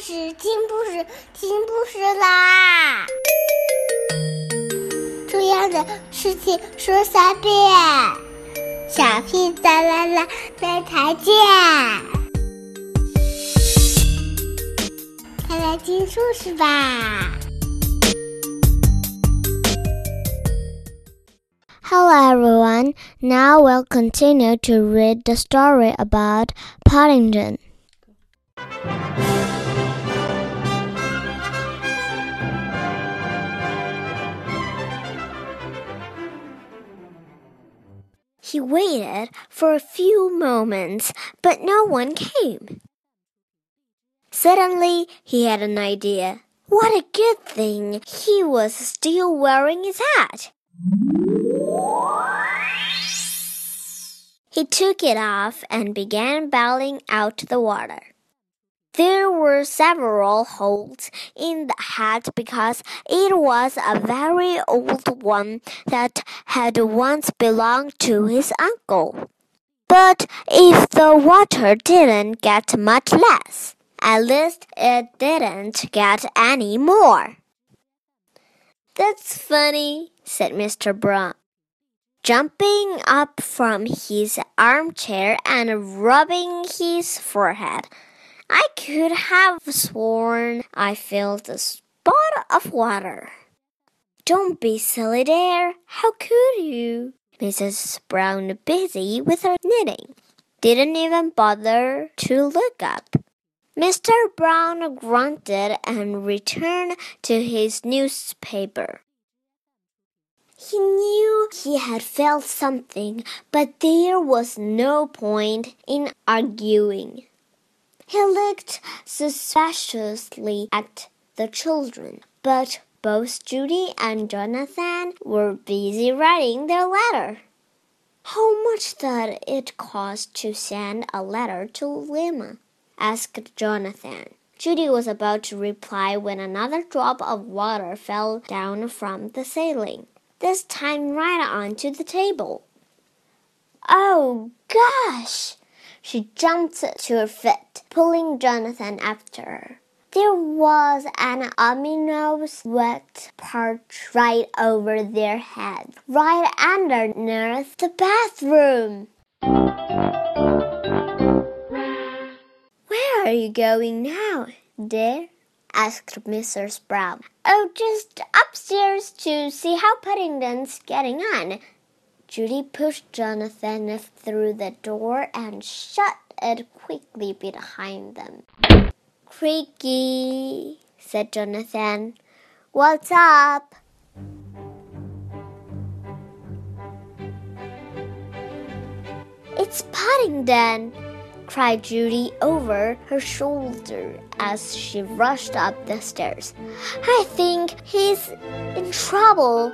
事，听故事，听故事啦！重要的事情说三遍，小屁哒啦啦，明天见！快来听故事吧！Hello everyone. Now we'll continue to read the story about Paddington. He waited for a few moments, but no one came. Suddenly, he had an idea. What a good thing he was still wearing his hat. He took it off and began bailing out the water. There were several holes in the hat because it was a very old one that had once belonged to his uncle. But if the water didn't get much less, at least it didn't get any more. That's funny, said Mr. Brown, jumping up from his armchair and rubbing his forehead. I could have sworn I felt a spot of water. Don't be silly there. How could you? Mrs. Brown, busy with her knitting, didn't even bother to look up. Mr. Brown grunted and returned to his newspaper. He knew he had felt something, but there was no point in arguing. He looked suspiciously at the children, but both Judy and Jonathan were busy writing their letter. How much does it cost to send a letter to Lima? asked Jonathan. Judy was about to reply when another drop of water fell down from the ceiling, this time right onto the table. Oh, gosh! She jumped to her feet, pulling Jonathan after her. There was an ominous wet patch right over their heads, right underneath the bathroom. Where are you going now, dear? asked Mrs. Brown. Oh, just upstairs to see how Paddington's getting on. Judy pushed Jonathan through the door and shut it quickly behind them. Creaky, said Jonathan. What's up? It's Paddington, cried Judy over her shoulder as she rushed up the stairs. I think he's in trouble.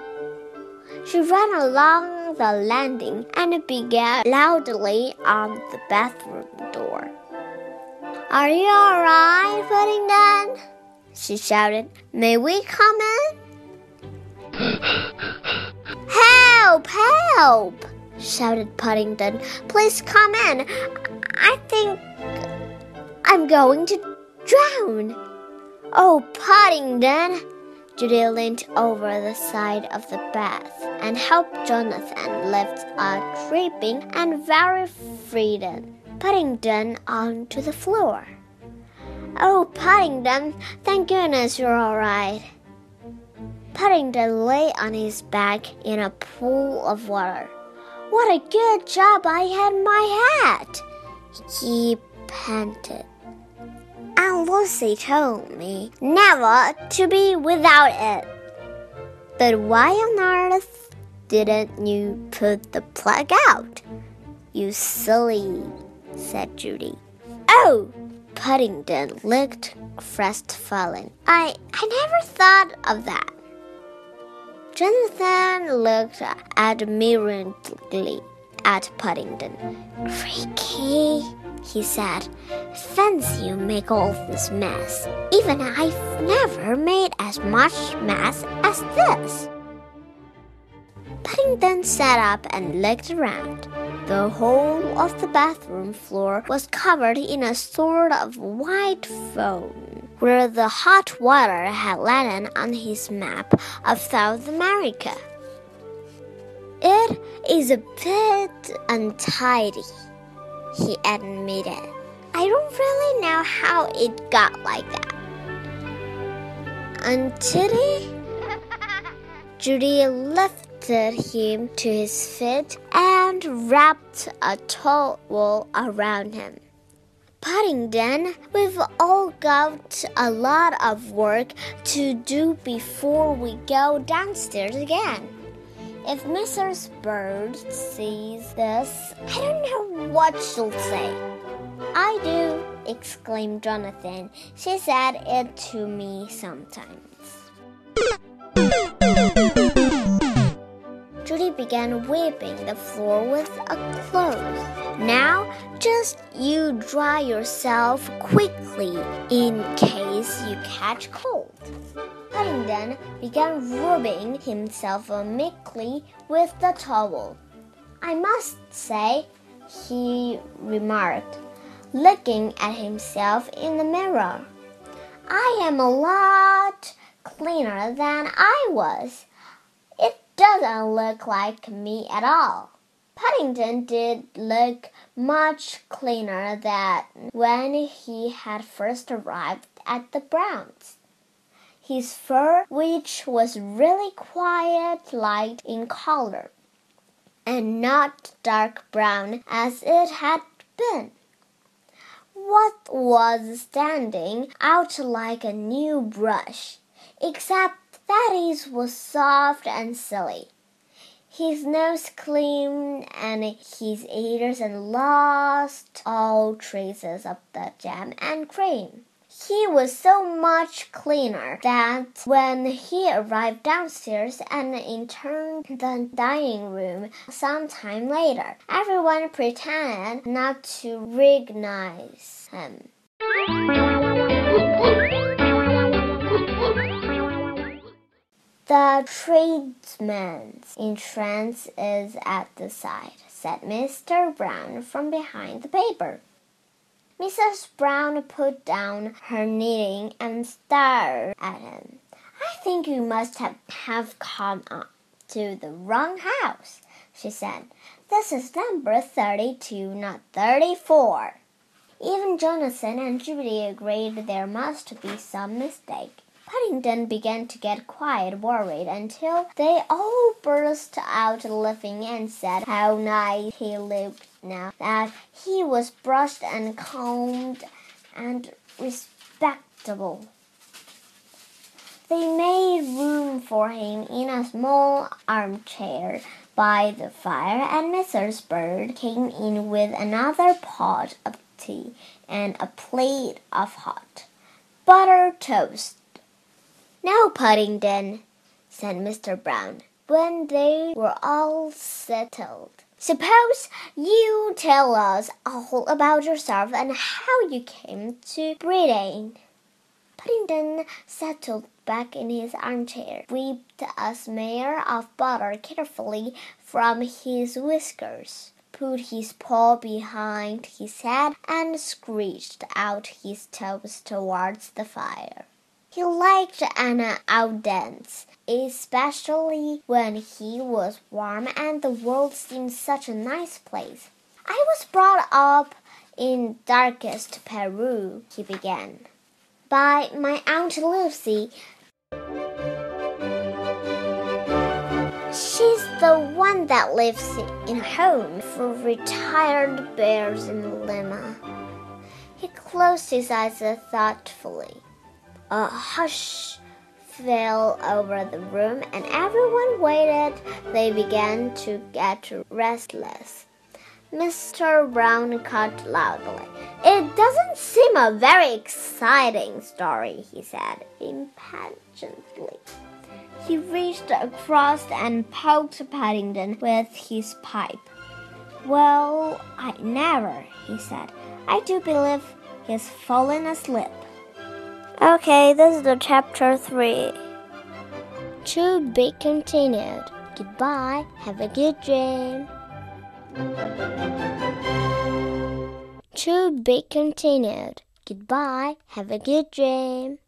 She ran along the landing and began loudly on the bathroom door. Are you all right, Paddington? She shouted. May we come in? help! Help! shouted Paddington. Please come in. I think I'm going to drown. Oh, Paddington! Judy leaned over the side of the bath and helped Jonathan lift a dripping and very frightened Paddington onto the floor. Oh, Paddington, thank goodness you're all right. Paddington lay on his back in a pool of water. What a good job I had my hat! He panted. Lucy told me never to be without it. But why on earth didn't you put the plug out? You silly, said Judy. Oh, Paddington looked crestfallen. I, I never thought of that. Jonathan looked admiringly at Paddington. Creaky, he said. Fancy you make all this mess. Even I've never made as much mess as this. Paddington sat up and looked around. The whole of the bathroom floor was covered in a sort of white foam, where the hot water had landed on his map of South America. It is a bit untidy, he admitted. I don't really know how it got like that. Until Judy lifted him to his feet and wrapped a towel around him. Paddington, we've all got a lot of work to do before we go downstairs again. If Mrs. Bird sees this, I don't know what she'll say. I do, exclaimed Jonathan. She said it to me sometimes. Judy began wiping the floor with a cloth. Now, just you dry yourself quickly in case you catch cold. Paddington began rubbing himself meekly with the towel. I must say, he remarked, looking at himself in the mirror, I am a lot cleaner than I was It doesn't look like me at all. Paddington did look much cleaner than when he had first arrived at the Browns. His fur, which was really quite light in color, and not dark brown as it had been. What was standing out like a new brush, except Fatty's was soft and silly. His nose clean and his ears and lost all traces of the jam and cream. He was so much cleaner that when he arrived downstairs and entered the dining room some time later, everyone pretended not to recognize him. The tradesman's entrance is at the side, said Mr. Brown from behind the paper. Mrs. Brown put down her knitting and stared at him. I think you must have, have come up to the wrong house, she said. This is number 32, not 34. Even Jonathan and Judy agreed there must be some mistake. Paddington began to get quite worried until they all burst out laughing and said how nice he looked now that he was brushed and combed and respectable. They made room for him in a small armchair by the fire, and Mrs. Bird came in with another pot of tea and a plate of hot butter toast. Now, Paddington, said Mr. Brown, when they were all settled. Suppose you tell us all about yourself and how you came to Britain. Paddington settled back in his armchair, whipped a smear of butter carefully from his whiskers, put his paw behind his head, and screeched out his toes towards the fire. He liked an outdance, especially when he was warm and the world seemed such a nice place. I was brought up in darkest Peru, he began, by my Aunt Lucy. She's the one that lives in a home for retired bears in Lima. He closed his eyes thoughtfully. A hush fell over the room, and everyone waited. They began to get restless. Mr. Brown cut loudly. It doesn't seem a very exciting story, he said impatiently. He reached across and poked Paddington with his pipe. Well, I never, he said. I do believe he's fallen asleep. Okay, this is the chapter 3. To be continued. Goodbye. Have a good dream. To be continued. Goodbye. Have a good dream.